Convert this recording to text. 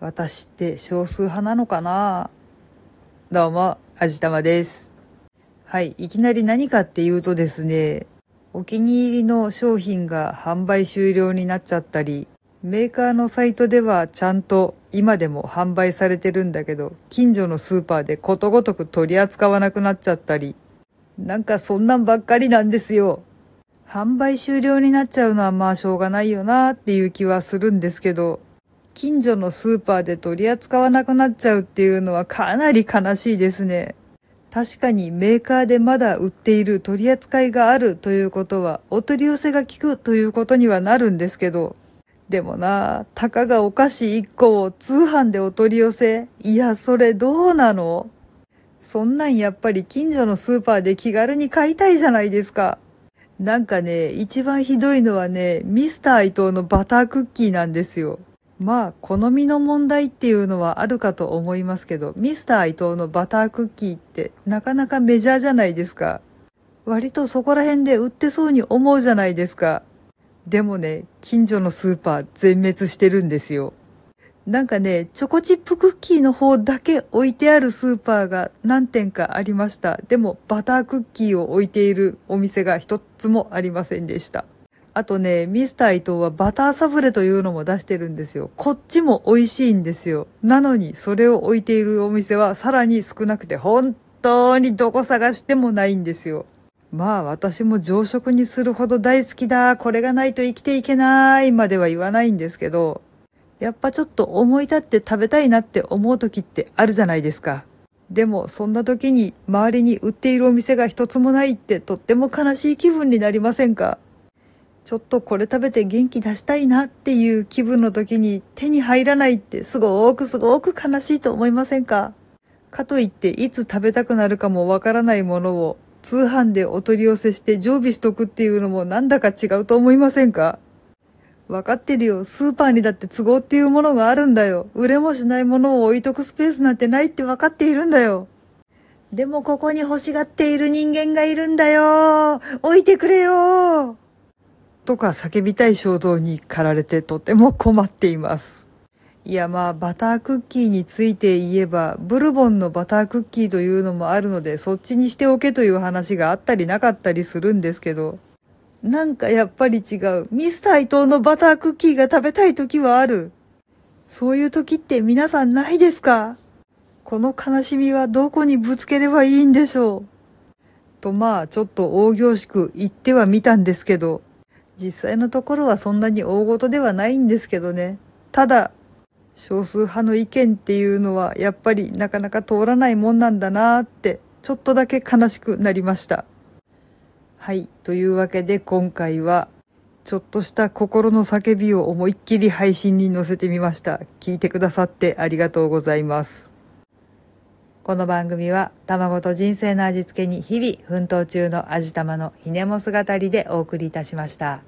私って少数派なのかな？どうも、あじたまです。はい、いきなり何かっていうとですね、お気に入りの商品が販売終了になっちゃったり、メーカーのサイトではちゃんと今でも販売されてるんだけど、近所のスーパーでことごとく取り扱わなくなっちゃったり、なんかそんなんばっかりなんですよ。販売終了になっちゃうのはまあしょうがないよなっていう気はするんですけど、近所のスーパーで取り扱わなくなっちゃうっていうのはかなり悲しいですね。確かにメーカーでまだ売っている取り扱いがあるということはお取り寄せが効くということにはなるんですけど、でもな、たかがお菓子1個を通販でお取り寄せいや、それどうなの？そんなんやっぱり近所のスーパーで気軽に買いたいじゃないですか。なんかね、一番ひどいのはね、ミスター伊藤のバタークッキーなんですよ。まあ、好みの問題っていうのはあるかと思いますけど、ミスター伊藤のバタークッキーってなかなかメジャーじゃないですか。割とそこら辺で売ってそうに思うじゃないですか。でもね、近所のスーパー全滅してるんですよ。なんかね、チョコチップクッキーの方だけ置いてあるスーパーが何店かありました。でもバタークッキーを置いているお店が一つもありませんでした。あとね、ミスター伊藤はバターサブレというのも出してるんですよ。こっちも美味しいんですよ。なのに、それを置いているお店はさらに少なくて、本当にどこ探してもないんですよ。まあ私も常食にするほど大好きだ、これがないと生きていけないまでは言わないんですけど、やっぱちょっと思い立って食べたいなって思う時ってあるじゃないですか。でもそんな時に周りに売っているお店が一つもないってとっても悲しい気分になりませんか？ちょっとこれ食べて元気出したいなっていう気分の時に手に入らないってすごくすごく悲しいと思いませんか？かといっていつ食べたくなるかもわからないものを通販でお取り寄せして常備しとくっていうのもなんだか違うと思いませんか？わかってるよ。スーパーにだって都合っていうものがあるんだよ。売れもしないものを置いとくスペースなんてないってわかっているんだよ。でもここに欲しがっている人間がいるんだよ。置いてくれよ。とか叫びたい衝動に駆られてとても困っています。いやまあバタークッキーについて言えばブルボンのバタークッキーというのもあるのでそっちにしておけという話があったりなかったりするんですけどなんかやっぱり違う。ミスター伊藤のバタークッキーが食べたい時はある。そういう時って皆さんないですか？この悲しみはどこにぶつければいいんでしょう？とまあちょっと大行しく言ってはみたんですけど実際のところはそんなに大事ではないんですけどね。ただ、少数派の意見っていうのはやっぱりなかなか通らないもんなんだなーって、ちょっとだけ悲しくなりました。はい。というわけで今回は、ちょっとした心の叫びを思いっきり配信に載せてみました。聞いてくださってありがとうございます。この番組は卵と人生の味付けに日々奮闘中の味玉のひねも姿でお送りいたしました。